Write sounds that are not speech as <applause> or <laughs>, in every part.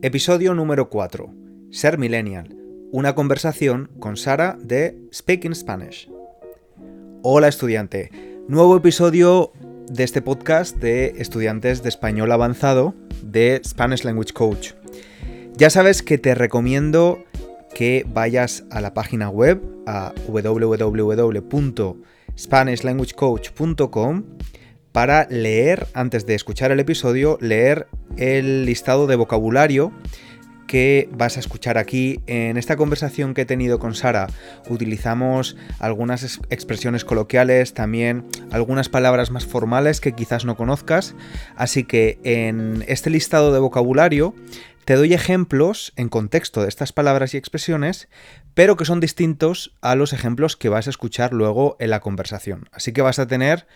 Episodio número 4. Ser Millennial. Una conversación con Sara de Speaking Spanish. Hola estudiante. Nuevo episodio de este podcast de estudiantes de español avanzado de Spanish Language Coach. Ya sabes que te recomiendo que vayas a la página web a www.spanishlanguagecoach.com para leer, antes de escuchar el episodio, leer el listado de vocabulario que vas a escuchar aquí. En esta conversación que he tenido con Sara utilizamos algunas expresiones coloquiales, también algunas palabras más formales que quizás no conozcas. Así que en este listado de vocabulario te doy ejemplos en contexto de estas palabras y expresiones, pero que son distintos a los ejemplos que vas a escuchar luego en la conversación. Así que vas a tener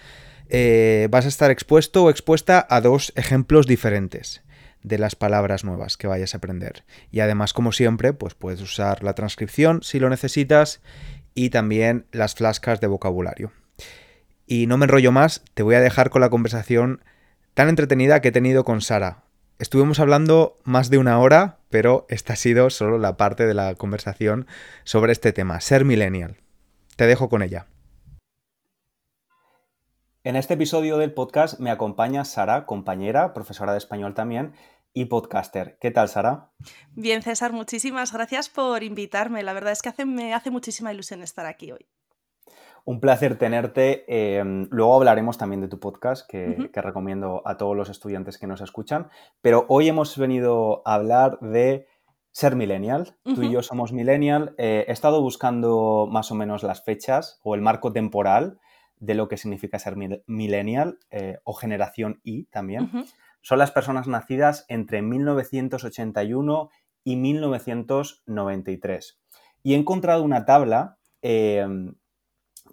eh, vas a estar expuesto o expuesta a dos ejemplos diferentes de las palabras nuevas que vayas a aprender. Y además, como siempre, pues puedes usar la transcripción si lo necesitas y también las flascas de vocabulario. Y no me enrollo más, te voy a dejar con la conversación tan entretenida que he tenido con Sara. Estuvimos hablando más de una hora, pero esta ha sido solo la parte de la conversación sobre este tema, ser millennial. Te dejo con ella. En este episodio del podcast me acompaña Sara, compañera, profesora de español también y podcaster. ¿Qué tal, Sara? Bien, César, muchísimas gracias por invitarme. La verdad es que me hace muchísima ilusión estar aquí hoy. Un placer tenerte. Em, luego hablaremos también de tu podcast, que, recomiendo a todos los estudiantes que nos escuchan. Pero hoy hemos venido a hablar de ser millennial. Tú y yo somos millennial. Eh, he estado buscando más o menos las fechas o el marco temporal de lo que significa ser millennial eh, o generación Y también. Son las personas nacidas entre 1981 y 1993. Y he encontrado una tabla em,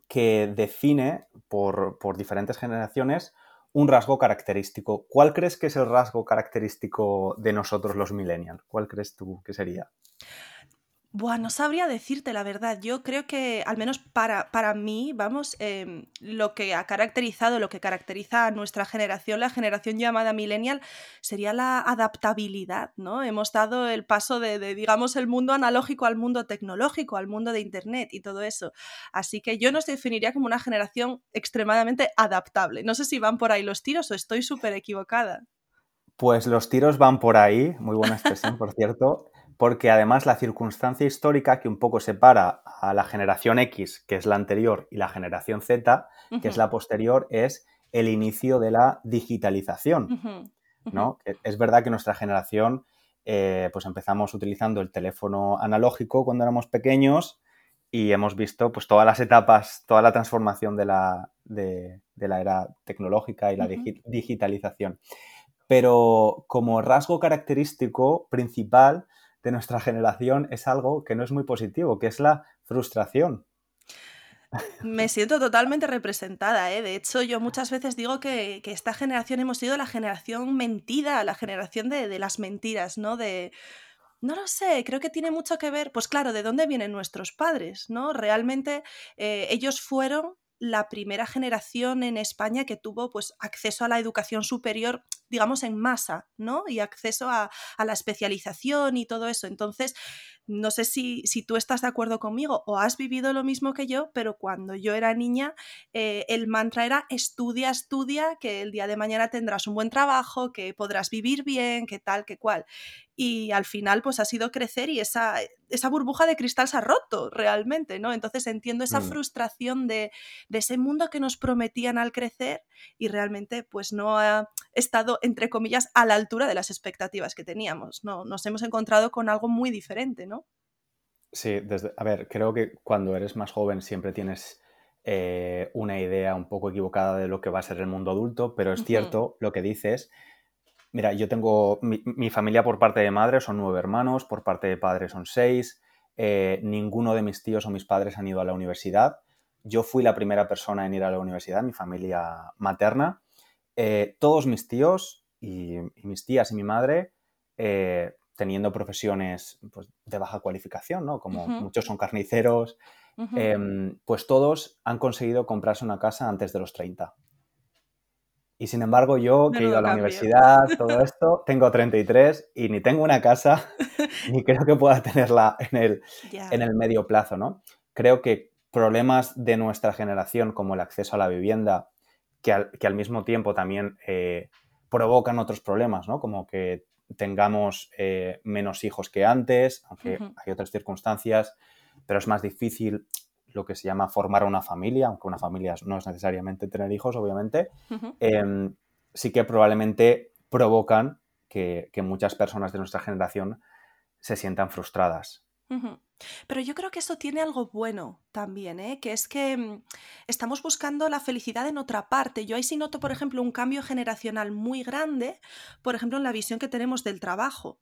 que define por, por diferentes generaciones un rasgo característico. ¿Cuál crees que es el rasgo característico de nosotros los millennials? ¿Cuál crees tú que sería? Buah, no sabría decirte la verdad. Yo creo que, al menos para, para mí, vamos, em, lo que ha caracterizado, lo que caracteriza a nuestra generación, la generación llamada millennial, sería la adaptabilidad, ¿no? Hemos dado el paso de, de, digamos, el mundo analógico al mundo tecnológico, al mundo de Internet y todo eso. Así que yo nos definiría como una generación extremadamente adaptable. No sé si van por ahí los tiros o estoy súper equivocada. Pues los tiros van por ahí, muy buena expresión, por cierto porque además la circunstancia histórica que un poco separa a la generación X, que es la anterior, y la generación Z, que es la posterior, es el inicio de la digitalización. ¿no? Es verdad que nuestra generación, eh, pues empezamos utilizando el teléfono analógico cuando éramos pequeños y hemos visto pues todas las etapas, toda la transformación de la, de, la era tecnológica y la digitalización. Pero como rasgo característico principal, de nuestra generación es algo que no es muy positivo, que es la frustración. Me siento totalmente representada, ¿eh? De hecho, yo muchas veces digo que, esta generación hemos sido la generación mentida, la generación de, las mentiras, ¿no? De. No lo sé, creo que tiene mucho que ver, pues claro, de dónde vienen nuestros padres, ¿no? Realmente eh, ellos fueron la primera generación en España que tuvo pues acceso a la educación superior digamos, en masa, ¿no? Y acceso a, la especialización y todo eso. Entonces, no sé si, si, tú estás de acuerdo conmigo o has vivido lo mismo que yo, pero cuando yo era niña, eh, el mantra era estudia, estudia, que el día de mañana tendrás un buen trabajo, que podrás vivir bien, que tal, que cual y al final pues ha sido crecer y esa, esa burbuja de cristal se ha roto realmente, ¿no? Entonces entiendo esa mm. frustración de, ese mundo que nos prometían al crecer y realmente pues no ha estado, entre comillas, a la altura de las expectativas que teníamos, ¿no? Nos hemos encontrado con algo muy diferente, ¿no? Sí, desde, a ver, creo que cuando eres más joven siempre tienes eh, una idea un poco equivocada de lo que va a ser el mundo adulto, pero es cierto lo que dices Mira, yo tengo mi, familia por parte de madre son nueve hermanos, por parte de padre son seis. Eh, ninguno de mis tíos o mis padres han ido a la universidad. Yo fui la primera persona en ir a la universidad, mi familia materna. Eh, todos mis tíos y, mis tías y mi madre, eh, teniendo profesiones pues, de baja cualificación, ¿no? Como muchos son carniceros, em, pues todos han conseguido comprarse una casa antes de los 30. Y sin embargo, yo que he ido a la universidad, todo <laughs> esto, tengo 33 y ni tengo una casa, <laughs> ni creo que pueda tenerla en el, en el medio plazo, ¿no? Creo que problemas de nuestra generación, como el acceso a la vivienda, que al, que al mismo tiempo también eh, provocan otros problemas, ¿no? Como que tengamos eh, menos hijos que antes, aunque hay otras circunstancias, pero es más difícil lo que se llama formar una familia, aunque una familia no es necesariamente tener hijos, obviamente, em, sí que probablemente provocan que, muchas personas de nuestra generación se sientan frustradas. Pero yo creo que eso tiene algo bueno también, ¿eh? que es que mm, estamos buscando la felicidad en otra parte. Yo ahí sí noto, por ejemplo, un cambio generacional muy grande, por ejemplo, en la visión que tenemos del trabajo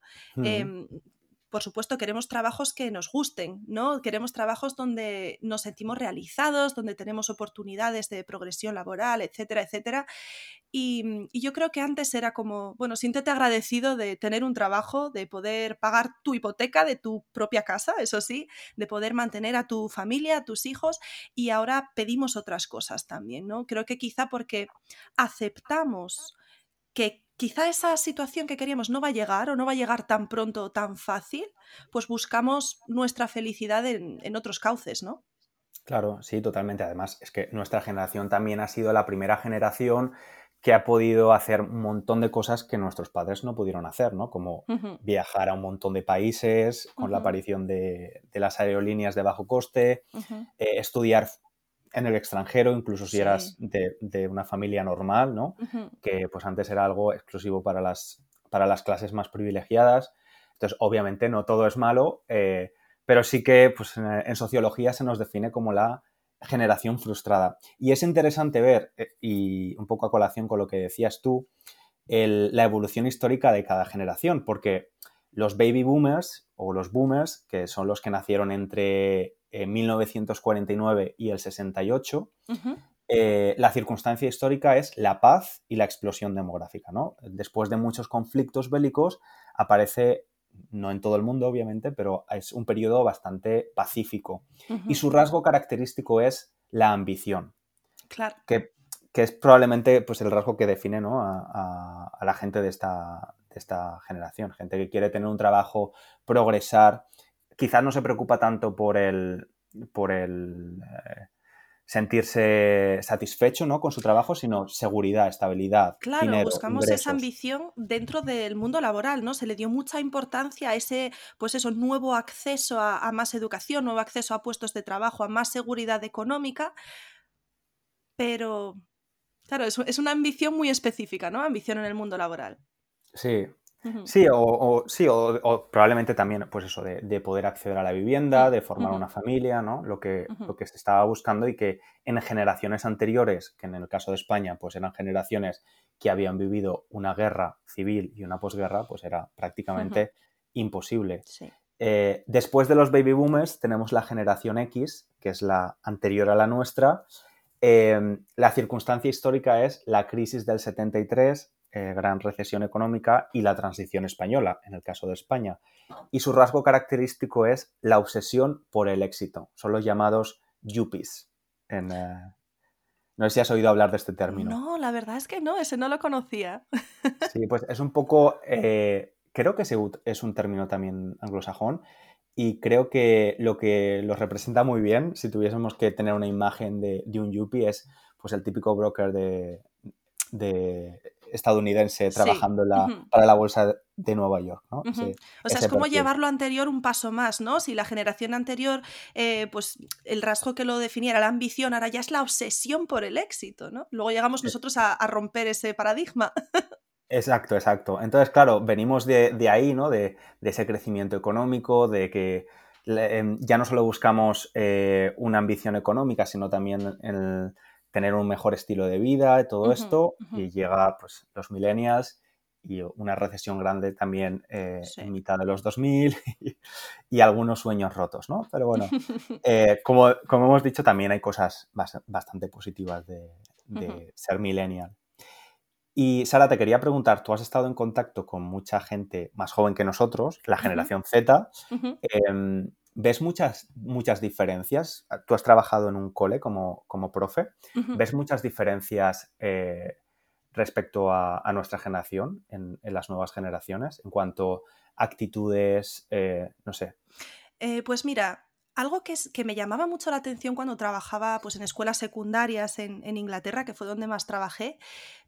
por supuesto, queremos trabajos que nos gusten, ¿no? Queremos trabajos donde nos sentimos realizados, donde tenemos oportunidades de progresión laboral, etcétera, etcétera. Y, yo creo que antes era como, bueno, siéntete agradecido de tener un trabajo, de poder pagar tu hipoteca de tu propia casa, eso sí, de poder mantener a tu familia, a tus hijos, y ahora pedimos otras cosas también, ¿no? Creo que quizá porque aceptamos que quizá esa situación que queríamos no va a llegar o no va a llegar tan pronto o tan fácil, pues buscamos nuestra felicidad en, otros cauces, ¿no? Claro, sí, totalmente. Además, es que nuestra generación también ha sido la primera generación que ha podido hacer un montón de cosas que nuestros padres no pudieron hacer, ¿no? Como viajar a un montón de países con la aparición de, las aerolíneas de bajo coste, eh, estudiar en el extranjero, incluso si eras de, una familia normal, ¿no? Que pues antes era algo exclusivo para las, para las clases más privilegiadas. Entonces, obviamente no todo es malo, eh, pero sí que pues, en, sociología se nos define como la generación frustrada. Y es interesante ver, eh, y un poco a colación con lo que decías tú, la evolución histórica de cada generación, porque los baby boomers o los boomers, que son los que nacieron entre 1949 y el 68, eh, la circunstancia histórica es la paz y la explosión demográfica. ¿no? Después de muchos conflictos bélicos, aparece, no en todo el mundo obviamente, pero es un periodo bastante pacífico. Y su rasgo característico es la ambición. Claro. Que, es probablemente pues, el rasgo que define a, la gente de esta, de esta generación. Gente que quiere tener un trabajo, progresar, quizás no se preocupa tanto por el, por el eh, sentirse satisfecho ¿no? con su trabajo, sino seguridad, estabilidad. Claro, buscamos esa ambición dentro del mundo laboral, ¿no? Se le dio mucha importancia a ese, pues eso, nuevo acceso a, más educación, nuevo acceso a puestos de trabajo, a más seguridad económica, pero claro, es, es una ambición muy específica, ¿no? Ambición en el mundo laboral. Sí, Sí, o, sí, o, probablemente también, pues eso, de, poder acceder a la vivienda, de formar una familia, ¿no? Lo que, lo que se estaba buscando y que en generaciones anteriores, que en el caso de España, pues eran generaciones que habían vivido una guerra civil y una posguerra, pues era prácticamente imposible. Eh, después de los baby boomers tenemos la generación X, que es la anterior a la nuestra. Em, la circunstancia histórica es la crisis del 73, eh, gran recesión económica y la transición española, en el caso de España. Y su rasgo característico es la obsesión por el éxito. Son los llamados yuppies. Eh, no sé si has oído hablar de este término. No, la verdad es que no, ese no lo conocía. <laughs> Sí, pues es un poco, eh, creo que es un término también anglosajón y creo que lo que lo representa muy bien, si tuviésemos que tener una imagen de, un yuppie, es pues el típico broker de estadounidense trabajando para la bolsa de Nueva York. ¿no? o sea, es como llevar lo anterior un paso más, ¿no? Si la generación anterior, eh, pues el rasgo que lo definiera la ambición, ahora ya es la obsesión por el éxito, ¿no? Luego llegamos nosotros a, romper ese paradigma. Exacto, exacto. Entonces, claro, venimos de, ahí, ¿no? De, ese crecimiento económico, de que em, ya no solo buscamos eh, una ambición económica, sino también el tener un mejor estilo de vida y todo esto, y llega pues los millennials y una recesión grande también eh, en mitad de los 2000 <laughs> y, algunos sueños rotos, ¿no? Pero bueno, <laughs> eh, como, como, hemos dicho, también hay cosas bastante positivas de, ser millennial. Y Sara, te quería preguntar, tú has estado en contacto con mucha gente más joven que nosotros, la generación Z. ¿Ves muchas, muchas diferencias? Tú has trabajado en un cole como, como profe. ¿Ves muchas diferencias eh, respecto a, nuestra generación, en, las nuevas generaciones, en cuanto a actitudes, eh, no sé? Eh, pues mira, algo que, es, que, me llamaba mucho la atención cuando trabajaba pues, en escuelas secundarias en, en, Inglaterra, que fue donde más trabajé,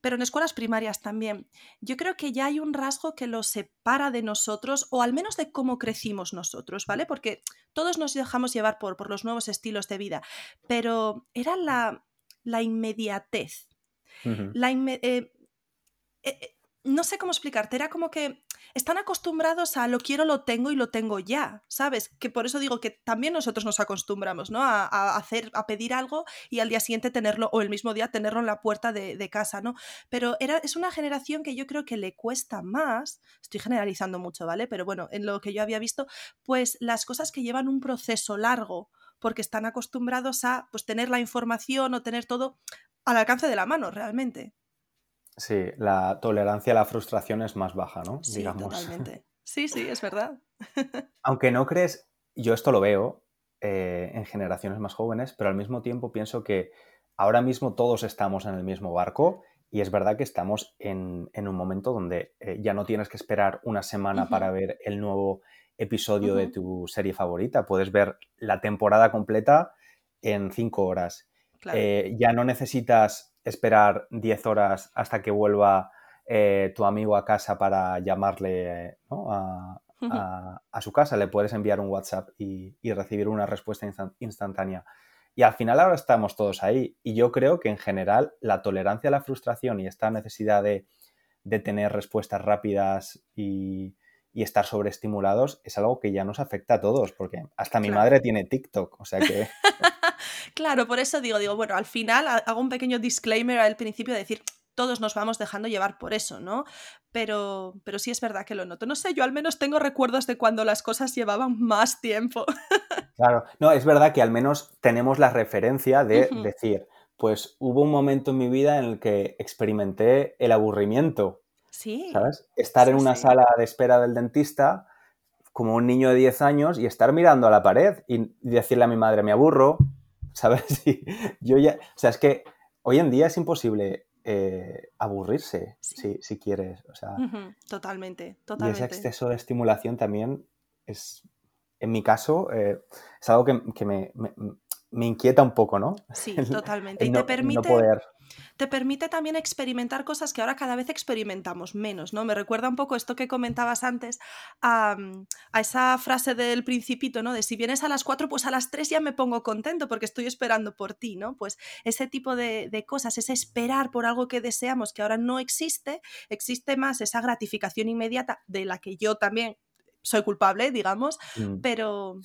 pero en escuelas primarias también. Yo creo que ya hay un rasgo que lo separa de nosotros, o al menos de cómo crecimos nosotros, ¿vale? Porque todos nos dejamos llevar por, por los nuevos estilos de vida, pero era la, la inmediatez. la eh, eh, no sé cómo explicarte, era como que están acostumbrados a lo quiero, lo tengo y lo tengo ya, ¿sabes? Que por eso digo que también nosotros nos acostumbramos, ¿no? A, hacer, a pedir algo y al día siguiente tenerlo, o el mismo día tenerlo en la puerta de, casa, ¿no? Pero era, es una generación que yo creo que le cuesta más, estoy generalizando mucho, ¿vale? Pero bueno, en lo que yo había visto, pues las cosas que llevan un proceso largo, porque están acostumbrados a pues, tener la información o tener todo al alcance de la mano, realmente. Sí, la tolerancia a la frustración es más baja, ¿no? Sí, totalmente. <laughs> Sí, sí, es verdad. <laughs> Aunque no crees, yo esto lo veo eh, en generaciones más jóvenes, pero al mismo tiempo pienso que ahora mismo todos estamos en el mismo barco y es verdad que estamos en, un momento donde eh, ya no tienes que esperar una semana para ver el nuevo episodio de tu serie favorita. Puedes ver la temporada completa en cinco horas. Eh, ya no necesitas esperar 10 horas hasta que vuelva eh, tu amigo a casa para llamarle a, su casa, le puedes enviar un WhatsApp y, recibir una respuesta instantánea. Y al final ahora estamos todos ahí. Y yo creo que en general la tolerancia a la frustración y esta necesidad de, tener respuestas rápidas y, estar sobreestimulados es algo que ya nos afecta a todos, porque hasta mi madre tiene TikTok, o sea que... <laughs> Claro, por eso digo, digo, bueno, al final hago un pequeño disclaimer al principio de decir, todos nos vamos dejando llevar por eso, ¿no? Pero, pero sí es verdad que lo noto. No sé, yo al menos tengo recuerdos de cuando las cosas llevaban más tiempo. <laughs> Claro, no, es verdad que al menos tenemos la referencia de decir, pues hubo un momento en mi vida en el que experimenté el aburrimiento. Sí. ¿Sabes? Estar en una sala de espera del dentista como un niño de 10 años y estar mirando a la pared y decirle a mi madre, me aburro, ¿sabes? <laughs> yo ya, o sea, es que hoy en día es imposible eh, aburrirse si, quieres, o sea. Totalmente, totalmente. Y ese exceso de estimulación también es, en mi caso, eh, es algo que, me, me, inquieta un poco, ¿no? Sí, <laughs> totalmente. y te permite... poder te permite también experimentar cosas que ahora cada vez experimentamos menos, ¿no? Me recuerda un poco esto que comentabas antes a, esa frase del principito, ¿no? De si vienes a las 4, pues a las 3 ya me pongo contento porque estoy esperando por ti, ¿no? Pues ese tipo de, cosas, ese esperar por algo que deseamos que ahora no existe, existe más esa gratificación inmediata de la que yo también soy culpable, digamos, mm. pero,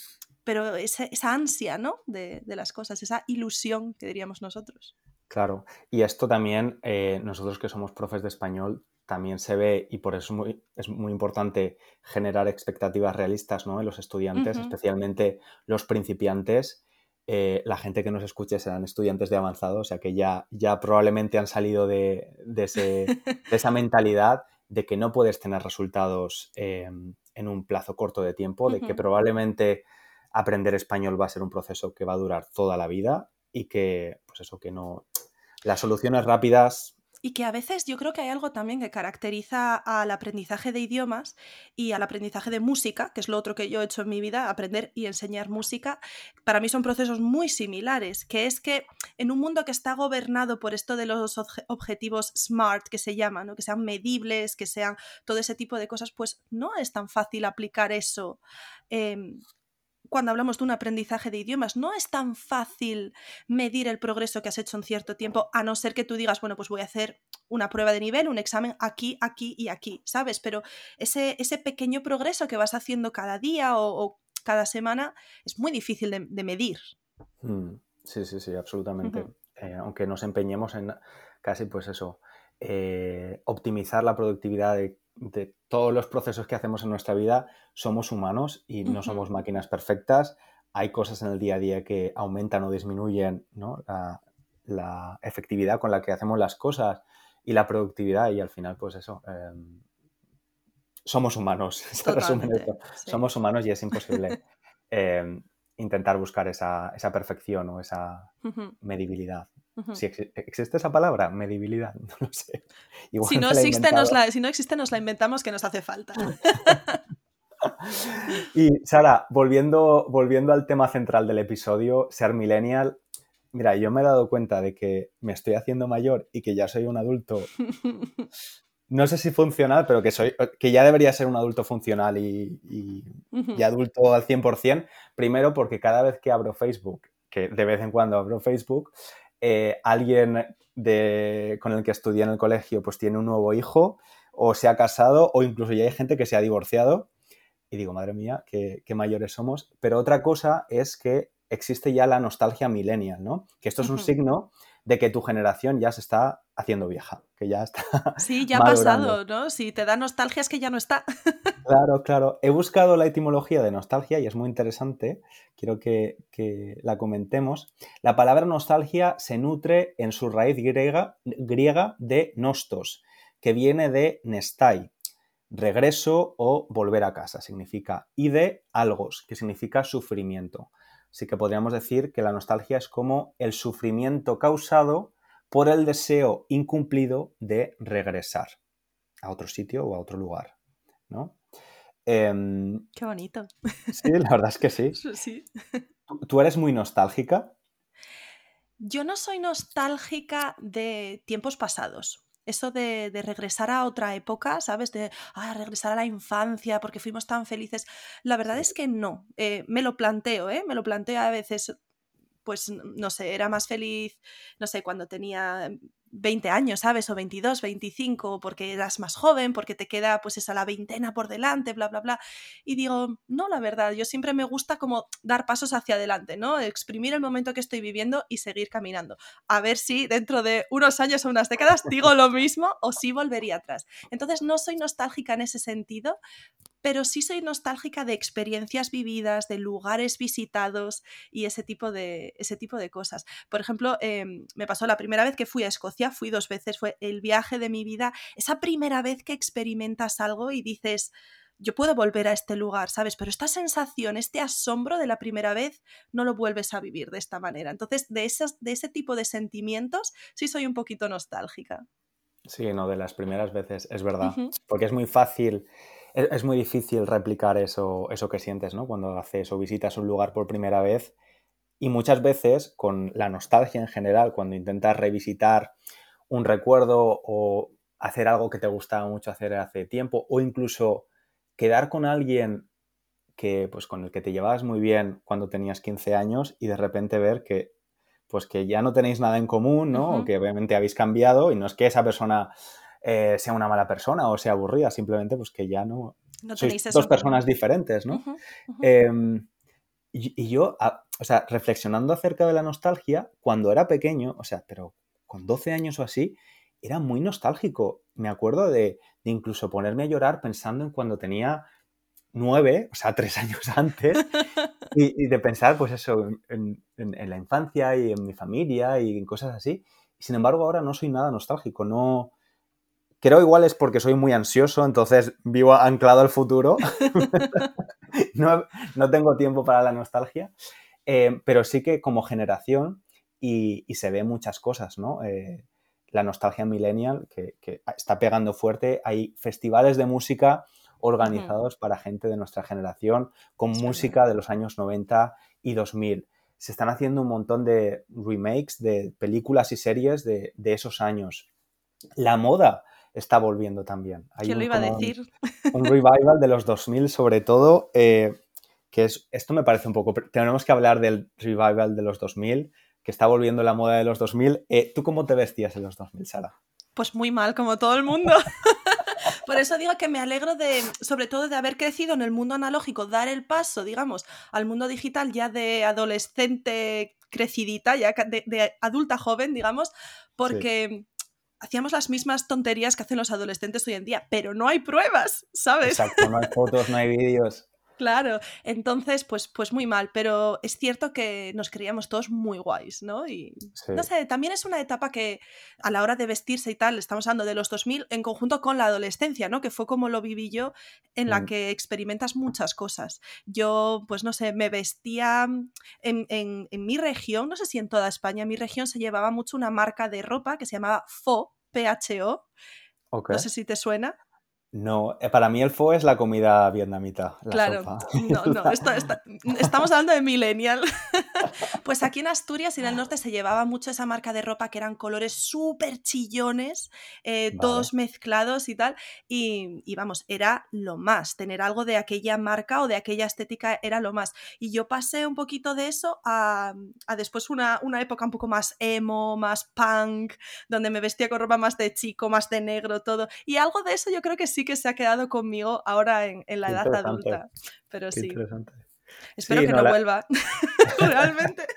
pero esa, ansia, ¿no? De, de las cosas, esa ilusión que diríamos nosotros. Claro, y esto también, eh, nosotros que somos profes de español, también se ve y por eso es muy, es muy importante generar expectativas realistas ¿no? en los estudiantes, especialmente los principiantes. Eh, la gente que nos escuche serán estudiantes de avanzado, o sea que ya, ya probablemente han salido de, <laughs> esa mentalidad de que no puedes tener resultados em, en un plazo corto de tiempo, de que probablemente aprender español va a ser un proceso que va a durar toda la vida y que, pues eso, que no, las soluciones rápidas y que a veces yo creo que hay algo también que caracteriza al aprendizaje de idiomas y al aprendizaje de música, que es lo otro que yo he hecho en mi vida, aprender y enseñar música. Para mí son procesos muy similares, que es que en un mundo que está gobernado por esto de los objetivos SMART, que se llaman, que sean medibles, que sean todo ese tipo de cosas, pues no es tan fácil aplicar eso. Em, cuando hablamos de un aprendizaje de idiomas, no es tan fácil medir el progreso que has hecho en cierto tiempo, a no ser que tú digas, bueno, pues voy a hacer una prueba de nivel, un examen aquí, aquí y aquí, ¿sabes? Pero ese, ese pequeño progreso que vas haciendo cada día o, cada semana es muy difícil de, medir. Mm, sí, sí, sí, absolutamente. Eh, aunque nos empeñemos en casi, pues eso, eh, optimizar la productividad de de todos los procesos que hacemos en nuestra vida, somos humanos y no somos máquinas perfectas. Hay cosas en el día a día que aumentan o disminuyen la, efectividad con la que hacemos las cosas y la productividad y al final, pues eso, em, somos humanos. <laughs> Somos humanos y es imposible em, intentar buscar esa, perfección o esa medibilidad. Si existe esa palabra, medibilidad, <laughs> no lo sé. si, no existe, nos la, si no existe, nos la inventamos que nos hace falta. <laughs> y Sara, volviendo, volviendo al tema central del episodio, ser millennial, mira, yo me he dado cuenta de que me estoy haciendo mayor y que ya soy un adulto <laughs> no sé si funcional, pero que, soy, que ya debería ser un adulto funcional y, adulto al 100%. Primero porque cada vez que abro Facebook, que de vez en cuando abro Facebook, eh, alguien de, con el que estudié en el colegio pues tiene un nuevo hijo o se ha casado o incluso ya hay gente que se ha divorciado. Y digo, madre mía, qué, mayores somos. Pero otra cosa es que existe ya la nostalgia millennial, ¿no? Que esto es un signo de que tu generación ya se está haciendo vieja, que ya está. Sí, <laughs> ya ha pasado, ¿no? Si te da nostalgia es que ya no está. <laughs> Claro, claro. He buscado la etimología de nostalgia y es muy interesante. Quiero que, la comentemos. La palabra nostalgia se nutre en su raíz griega, griega de nostos, que viene de nestai, regreso o volver a casa, significa, y de algos, que significa sufrimiento. Así que podríamos decir que la nostalgia es como el sufrimiento causado por el deseo incumplido de regresar a otro sitio o a otro lugar, ¿no? Em, Qué bonito. Sí, la verdad es que sí. <laughs> sí. ¿Tú eres muy nostálgica? Yo no soy nostálgica de tiempos pasados eso de, regresar a otra época, ¿sabes? De ah, regresar a la infancia porque fuimos tan felices. La verdad es que no. Eh, me lo planteo, ¿eh? Me lo planteo a veces. Pues no sé, era más feliz, no sé, cuando tenía 20 años, ¿sabes? O 22, 25, porque eras más joven, porque te queda pues esa la veintena por delante, bla, bla, bla. Y digo, no, la verdad, yo siempre me gusta como dar pasos hacia adelante, ¿no? Exprimir el momento que estoy viviendo y seguir caminando. A ver si dentro de unos años o unas décadas digo lo mismo o si volvería atrás. Entonces no soy nostálgica en ese sentido, pero sí soy nostálgica de experiencias vividas, de lugares visitados y ese tipo de, ese tipo de cosas. Por ejemplo, em, me pasó la primera vez que fui a Escocia, fui dos veces, fue el viaje de mi vida, esa primera vez que experimentas algo y dices, yo puedo volver a este lugar, ¿sabes? Pero esta sensación, este asombro de la primera vez, no lo vuelves a vivir de esta manera. Entonces, de, esas, de ese tipo de sentimientos, sí soy un poquito nostálgica. Sí, no, de las primeras veces, es verdad. Porque es muy fácil es, muy difícil replicar eso, eso que sientes, ¿no? Cuando haces o visitas un lugar por primera vez. Y muchas veces, con la nostalgia en general, cuando intentas revisitar un recuerdo o hacer algo que te gustaba mucho hacer hace tiempo, o incluso quedar con alguien que, pues, con el que te llevabas muy bien cuando tenías 15 años y de repente ver que, pues, que ya no tenéis nada en común, ¿no? O que obviamente habéis cambiado y no es que esa persona eh, sea una mala persona o sea aburrida, simplemente pues que ya no... no sois dos personas diferentes, ¿no? Em, y, yo, o sea, reflexionando acerca de la nostalgia, cuando era pequeño, o sea, pero con 12 años o así, era muy nostálgico. Me acuerdo de, incluso ponerme a llorar pensando en cuando tenía nueve, o sea, <laughs> tres años antes, y, de pensar, pues eso, en, en, la infancia y en mi familia y en cosas así. Sin embargo, ahora no soy nada nostálgico, no, Creo igual es porque soy muy ansioso, entonces vivo anclado al futuro. <laughs> <laughs> no, tengo tiempo para la nostalgia, eh, pero sí que como generación y, se ve muchas cosas, ¿no? Eh, la nostalgia millennial que, está pegando fuerte. Hay festivales de música organizados para gente de nuestra generación con música de los años 90 y 2000. Se están haciendo un montón de remakes de películas y series de, de esos años. La moda está volviendo también. Hay ¿Quién lo iba a decir? Un, revival de los 2000 sobre todo, eh, que es, esto me parece un poco, tenemos que hablar del revival de los 2000, que está volviendo la moda de los 2000. Eh, ¿Tú cómo te vestías en los 2000, Sara? Pues muy mal, como todo el mundo. <laughs> Por eso digo que me alegro de, sobre todo de haber crecido en el mundo analógico, dar el paso, digamos, al mundo digital ya de adolescente crecidita, ya de, adulta joven, digamos, porque hacíamos las mismas tonterías que hacen los adolescentes hoy en día, pero no hay pruebas, ¿sabes? Exacto, no hay fotos, no hay vídeos. Claro, entonces, pues, pues muy mal, pero es cierto que nos creíamos todos muy guays, ¿no? Y no sé, también es una etapa que a la hora de vestirse y tal, estamos hablando de los 2000 en conjunto con la adolescencia, ¿no? Que fue como lo viví yo, en la mm. que experimentas muchas cosas. Yo, pues no sé, me vestía en, en, en mi región, no sé si en toda España, en mi región se llevaba mucho una marca de ropa que se llamaba FO, PHO. No sé si te suena. No, eh, para mí el pho es la comida vietnamita. claro, no, no, <laughs> estamos hablando de millennial. <laughs> pues aquí en Asturias y en el norte se llevaba mucho esa marca de ropa que eran colores súper chillones, eh, todos mezclados y tal. Y, vamos, era lo más. Tener algo de aquella marca o de aquella estética era lo más. Y yo pasé un poquito de eso a, después una, una época un poco más emo, más punk, donde me vestía con ropa más de chico, más de negro, todo. Y algo de eso yo creo que sí que se ha quedado conmigo ahora en, la edad adulta. Pero sí. Espero que no, vuelva. <laughs> Realmente. <laughs>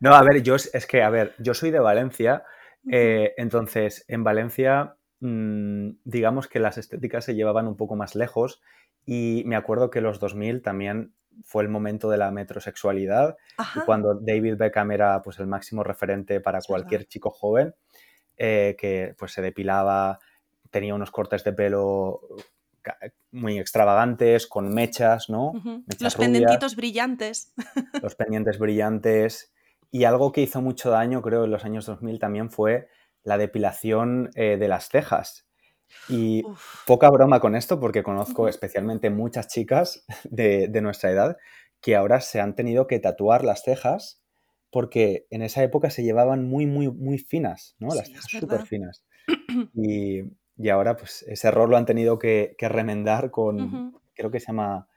No, a ver, yo es que, a ver, yo soy de Valencia. Eh, entonces, en Valencia, mm, digamos que las estéticas se llevaban un poco más lejos. Y me acuerdo que los 2000 también fue el momento de la metrosexualidad. Y cuando David Beckham era pues, el máximo referente para cualquier chico joven, eh, que pues se depilaba, tenía unos cortes de pelo muy extravagantes, con mechas, ¿no? los pendientitos brillantes. <laughs> Los pendientes brillantes. Y algo que hizo mucho daño, creo, en los años 2000 también fue la depilación eh, de las cejas. Y poca broma con esto, porque conozco especialmente muchas chicas <laughs> de, nuestra edad que ahora se han tenido que tatuar las cejas porque en esa época se llevaban muy, muy, muy finas, ¿no? Las cejas súper finas. <clears throat> Y, y ahora pues ese error lo han tenido que, remendar con, creo que se llama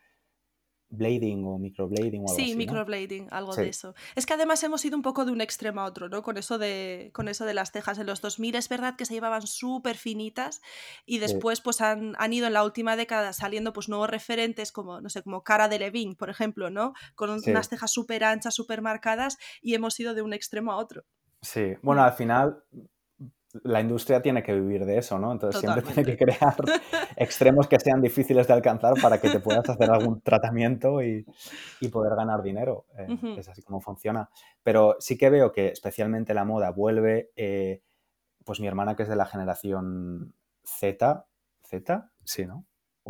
blading o microblading o algo sí, microblading, algo de eso. Es que además hemos ido un poco de un extremo a otro, ¿no? Con eso de, con eso de las cejas. En los 2000 es verdad que se llevaban súper finitas y después pues han, han, ido en la última década saliendo pues nuevos referentes como, no sé, como Cara de Levine, por ejemplo, ¿no? Con unas cejas súper anchas, súper marcadas y hemos ido de un extremo a otro. Sí, bueno, al final la industria tiene que vivir de eso, ¿no? Entonces siempre tiene que crear <laughs> extremos que sean difíciles de alcanzar para que te puedas hacer algún tratamiento y, poder ganar dinero. Eh, es así como funciona. Pero sí que veo que especialmente la moda vuelve, eh, pues mi hermana que es de la generación Z, Z, sí, ¿no?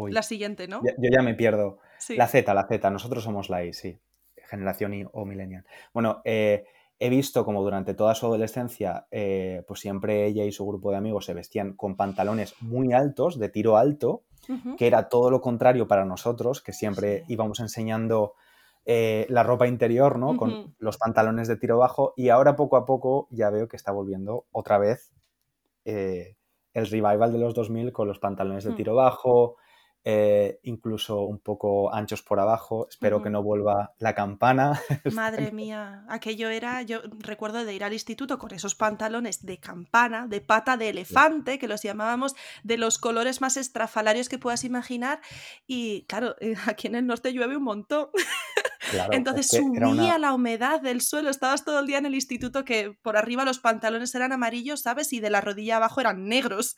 la siguiente, ¿no? yo ya me pierdo. La Z, la Z, nosotros somos la I, sí. Generación I o millennial. Bueno, eh, he visto como durante toda su adolescencia, eh, pues siempre ella y su grupo de amigos se vestían con pantalones muy altos, de tiro alto, que era todo lo contrario para nosotros, que siempre íbamos enseñando eh, la ropa interior, ¿no? Con los pantalones de tiro bajo, y ahora poco a poco ya veo que está volviendo otra vez eh, el revival de los 2000 con los pantalones de mm. tiro bajo, eh, incluso un poco anchos por abajo. Espero que no vuelva la campana. <laughs> Madre mía, aquello era, yo recuerdo de ir al instituto con esos pantalones de campana, de pata de elefante, que los llamábamos de los colores más estrafalarios que puedas imaginar. Y claro, <laughs> aquí en el norte llueve un montón. Entonces subía la humedad del suelo, estabas todo el día en el instituto que por arriba los pantalones eran amarillos, ¿sabes? Y de la rodilla abajo eran negros.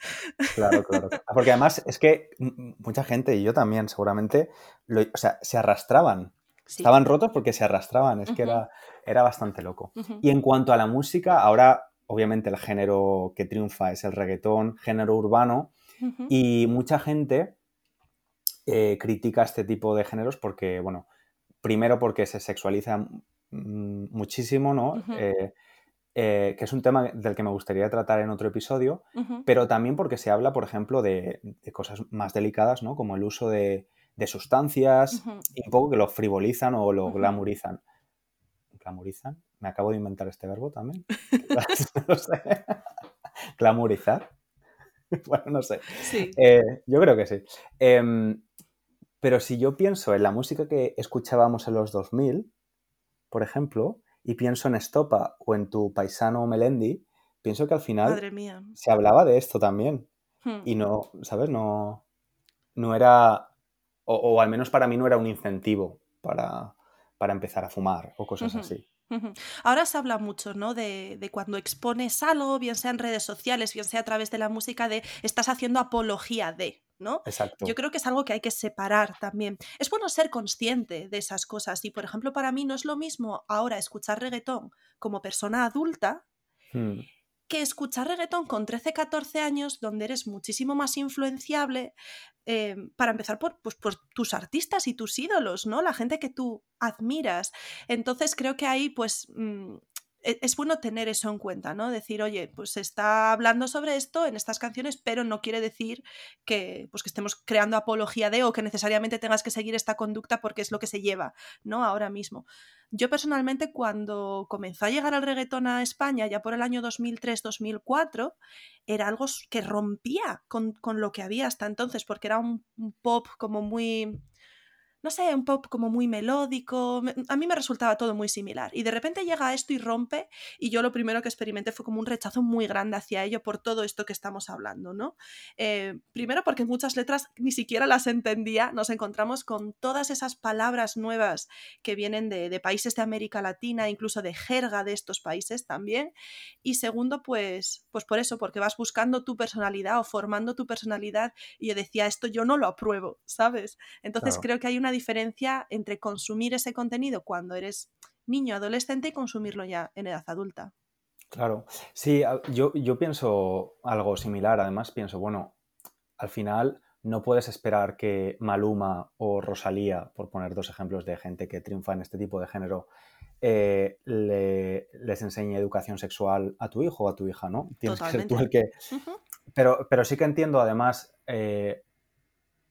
Claro, claro. <laughs> Porque además es que mucha gente, y yo también seguramente, o sea, se arrastraban. Estaban rotos porque se arrastraban, es que era, era bastante loco. Y en cuanto a la música, ahora obviamente el género que triunfa es el reggaetón, género urbano, y mucha gente eh, critica este tipo de géneros porque, bueno, primero porque se sexualiza muchísimo, ¿no? Eh, eh, que es un tema del que me gustaría tratar en otro episodio, pero también porque se habla, por ejemplo, de, cosas más delicadas, ¿no? Como el uso de, sustancias y un poco que lo frivolizan o lo glamurizan. ¿Glamurizan? Me acabo de inventar este verbo también. <laughs> <laughs> no sé. Glamurizar. <laughs> bueno, no sé. Sí. Eh, yo creo que sí. Pero si yo pienso en la música que escuchábamos en los 2000, por ejemplo, y pienso en Estopa o en tu paisano Melendi, pienso que al final se hablaba de esto también. Hmm. Y no, ¿sabes? No, no era, o, al menos para mí no era un incentivo para, para empezar a fumar o cosas así. Ahora se habla mucho, ¿no? De, de, cuando expones algo, bien sea en redes sociales, bien sea a través de la música, de estás haciendo apología de. ¿No? Exacto. Yo creo que es algo que hay que separar también. Es bueno ser consciente de esas cosas y, por ejemplo, para mí no es lo mismo ahora escuchar reggaetón como persona adulta Hmm. que escuchar reggaetón con 13, 14 años, donde eres muchísimo más influenciable, eh, para empezar por, pues, por tus artistas y tus ídolos, ¿no? La gente que tú admiras. Entonces creo que ahí, pues, mm, es bueno tener eso en cuenta, ¿no? Decir, oye, pues se está hablando sobre esto en estas canciones, pero no quiere decir que, pues, que estemos creando apología de o que necesariamente tengas que seguir esta conducta porque es lo que se lleva, ¿no? Ahora mismo. Yo personalmente cuando comenzó a llegar el reggaetón a España, ya por el año 2003-2004, era algo que rompía con, con lo que había hasta entonces, porque era un pop como muy, no sé, un pop como muy melódico. me- A mí me resultaba todo muy similar. Y de repente llega esto y rompe, y yo lo primero que experimenté fue como un rechazo muy grande hacia ello por todo esto que estamos hablando, ¿no? Eh, primero porque muchas letras ni siquiera las entendía, nos encontramos con todas esas palabras nuevas que vienen de, de países de América Latina, incluso de jerga de estos países también. Y segundo, pues, pues por eso, porque vas buscando tu personalidad o formando tu personalidad, y yo decía, esto yo no lo apruebo, ¿sabes? Entonces Claro. creo que hay una diferencia entre consumir ese contenido cuando eres niño, adolescente y consumirlo ya en edad adulta. Claro, sí, yo, yo pienso algo similar. Además, pienso, bueno, al final no puedes esperar que Maluma o Rosalía, por poner dos ejemplos de gente que triunfa en este tipo de género, eh, le- les enseñe educación sexual a tu hijo o a tu hija, ¿no? Tienes que ser tú el que... Pero, pero sí que entiendo, además, eh,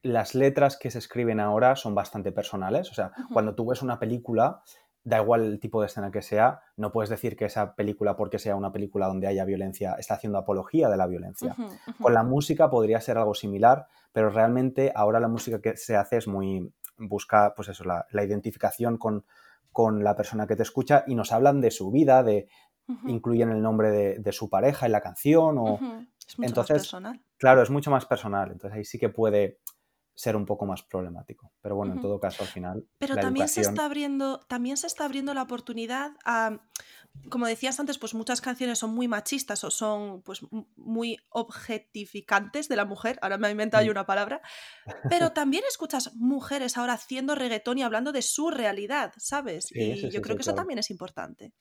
las letras que se escriben ahora son bastante personales. O sea, cuando tú ves una película, da igual el tipo de escena que sea, no puedes decir que esa película, porque sea una película donde haya violencia, está haciendo apología de la violencia. Con la música podría ser algo similar, pero realmente ahora la música que se hace es muy. busca, pues eso, la, la identificación con, con la persona que te escucha y nos hablan de su vida, de incluyen el nombre de, de su pareja en la canción o. Es mucho entonces, más personal. Claro, es mucho más personal, entonces ahí sí que puede ser un poco más problemático. Pero bueno, en todo caso, al final, Pero la también se está abriendo, también se está abriendo la oportunidad a, como decías antes, pues muchas canciones son muy machistas o son pues muy objetificantes de la mujer. Ahora me he inventado yo una palabra. Pero <laughs> también escuchas mujeres ahora haciendo reggaetón y hablando de su realidad, ¿sabes? Sí, Y sí, yo creo que eso claro. también es importante.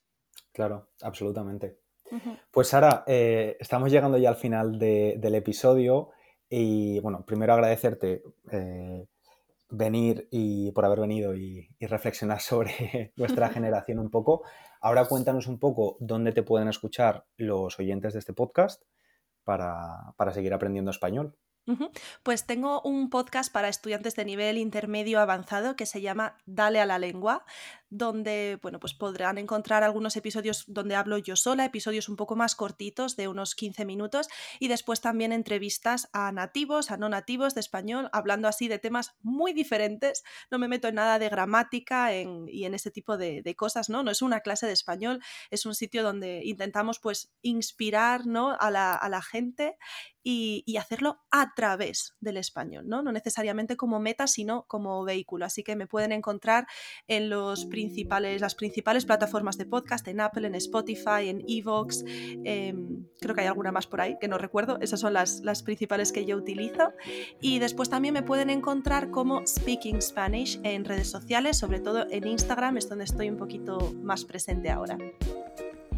Claro, absolutamente. Pues Sara, eh, estamos llegando ya al final de- del episodio y bueno, primero agradecerte eh, venir y por haber venido y, y reflexionar <laughs> sobre nuestra <laughs> generación un poco. Ahora cuéntanos un poco dónde te pueden escuchar los oyentes de este podcast para, para seguir aprendiendo español. Pues tengo un podcast para estudiantes de nivel intermedio avanzado que se llama Dale a la lengua, donde bueno, pues podrán encontrar algunos episodios donde hablo yo sola, episodios un poco más cortitos de unos 15 minutos y después también entrevistas a nativos, a no nativos de español, hablando así de temas muy diferentes. No me meto en nada de gramática en- y en ese tipo de, de cosas, ¿no? No es una clase de español, es un sitio donde intentamos pues inspirar ¿no? a, la, a la gente y, y hacerlo a través del español, ¿no? No necesariamente como meta, sino como vehículo. Así que me pueden encontrar en los principales, las principales plataformas de podcast, en Apple, en Spotify, en Evox. em, creo que hay alguna más por ahí que no recuerdo. Esas son las, las principales que yo utilizo. Y después también me pueden encontrar como Speaking Spanish en redes sociales, sobre todo en Instagram, es donde estoy un poquito más presente ahora.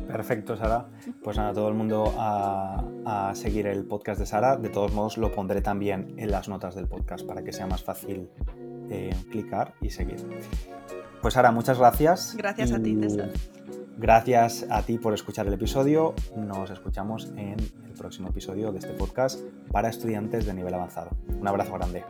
Perfecto, Sara. Pues nada, todo el mundo a, a seguir el podcast de Sara. De todos modos, lo pondré también en las notas del podcast para que sea más fácil eh, clicar y seguir. Pues Sara, muchas gracias. Gracias a ti, César. Gracias a ti por escuchar el episodio. Nos escuchamos en el próximo episodio de este podcast para estudiantes de nivel avanzado. Un abrazo grande.